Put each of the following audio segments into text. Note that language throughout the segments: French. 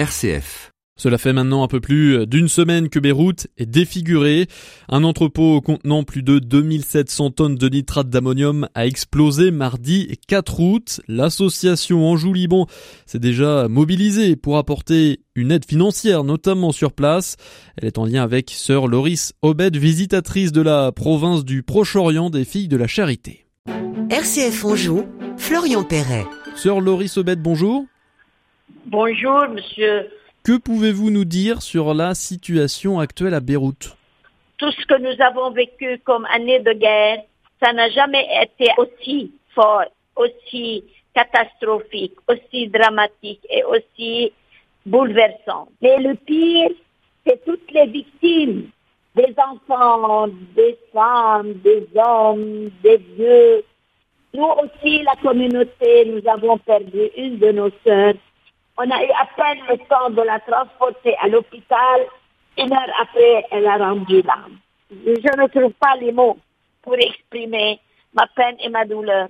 RCF. Cela fait maintenant un peu plus d'une semaine que Beyrouth est défiguré. Un entrepôt contenant plus de 2700 tonnes de nitrate d'ammonium a explosé mardi 4 août. L'association Anjou-Liban s'est déjà mobilisée pour apporter une aide financière, notamment sur place. Elle est en lien avec sœur Loris Obed, visitatrice de la province du Proche-Orient des Filles de la Charité. RCF Anjou, Florian Perret. Sœur Loris Obed, bonjour. Bonjour, monsieur. Que pouvez-vous nous dire sur la situation actuelle à Beyrouth Tout ce que nous avons vécu comme année de guerre, ça n'a jamais été aussi fort, aussi catastrophique, aussi dramatique et aussi bouleversant. Mais le pire, c'est toutes les victimes, des enfants, des femmes, des hommes, des vieux. Nous aussi, la communauté, nous avons perdu une de nos sœurs on a eu à peine le temps de la transporter à l'hôpital. Une heure après, elle a rendu l'âme. Je ne trouve pas les mots pour exprimer ma peine et ma douleur.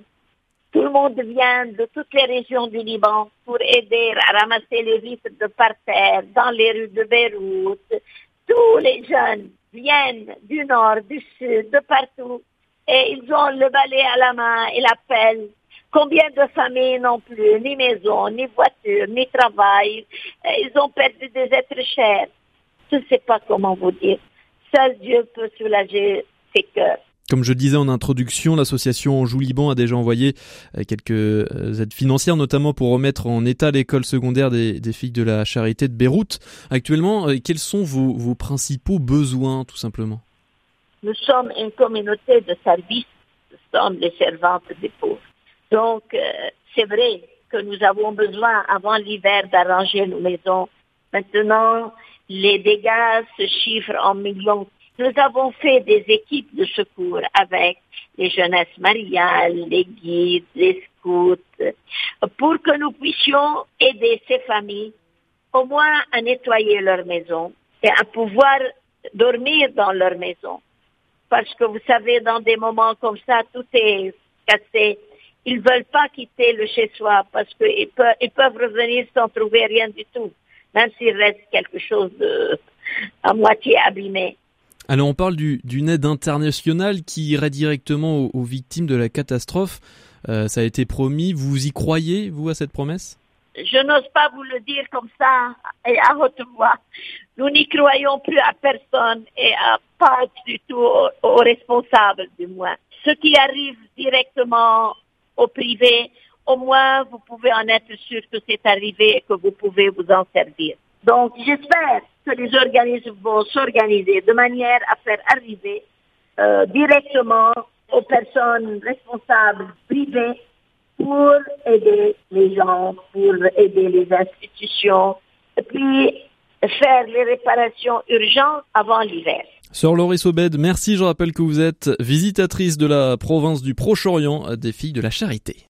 Tout le monde vient de toutes les régions du Liban pour aider à ramasser les vitres de par terre dans les rues de Beyrouth. Tous les jeunes viennent du nord, du sud, de partout. Et ils ont le balai à la main et la pelle Combien de familles n'ont plus ni maison, ni voiture, ni travail Ils ont perdu des êtres chers. Je ne sais pas comment vous dire. Seul Dieu peut soulager ces cœurs. Comme je disais en introduction, l'association Anjou Liban a déjà envoyé euh, quelques euh, aides financières, notamment pour remettre en état l'école secondaire des, filles de la charité de Beyrouth. Actuellement, euh, quels sont vos, vos principaux besoins, tout simplement? Nous sommes une communauté de services. Nous sommes les servantes des pauvres. Donc, euh, c'est vrai que nous avons besoin avant l'hiver d'arranger nos maisons. Maintenant, les dégâts se chiffrent en millions. Nous avons fait des équipes de secours avec les jeunesses mariales, les guides, les scouts, pour que nous puissions aider ces familles au moins à nettoyer leur maison et à pouvoir dormir dans leur maison. Parce que vous savez, dans des moments comme ça, tout est cassé ils veulent pas quitter le chez-soi parce qu'ils peuvent, ils peuvent revenir sans trouver rien du tout, même s'il reste quelque chose de à moitié abîmé. Alors on parle d'une aide internationale qui irait directement aux, victimes de la catastrophe. Euh, ça a été promis. Vous y croyez, vous, à cette promesse? Je n'ose pas vous le dire comme ça et à haute voix. Nous n'y croyons plus à personne et à pas du tout aux, aux responsables, du moins. Ce qui arrive directement au privé, au moins vous pouvez en être sûr que c'est arrivé et que vous pouvez vous en servir. Donc j'espère que les organismes vont s'organiser de manière à faire arriver euh, directement aux personnes responsables privées pour aider les gens, pour aider les institutions, puis faire les réparations urgentes avant l'hiver. Sœur Loris Obed, merci. Je rappelle que vous êtes visitatrice de la province du Proche-Orient des Filles de la Charité.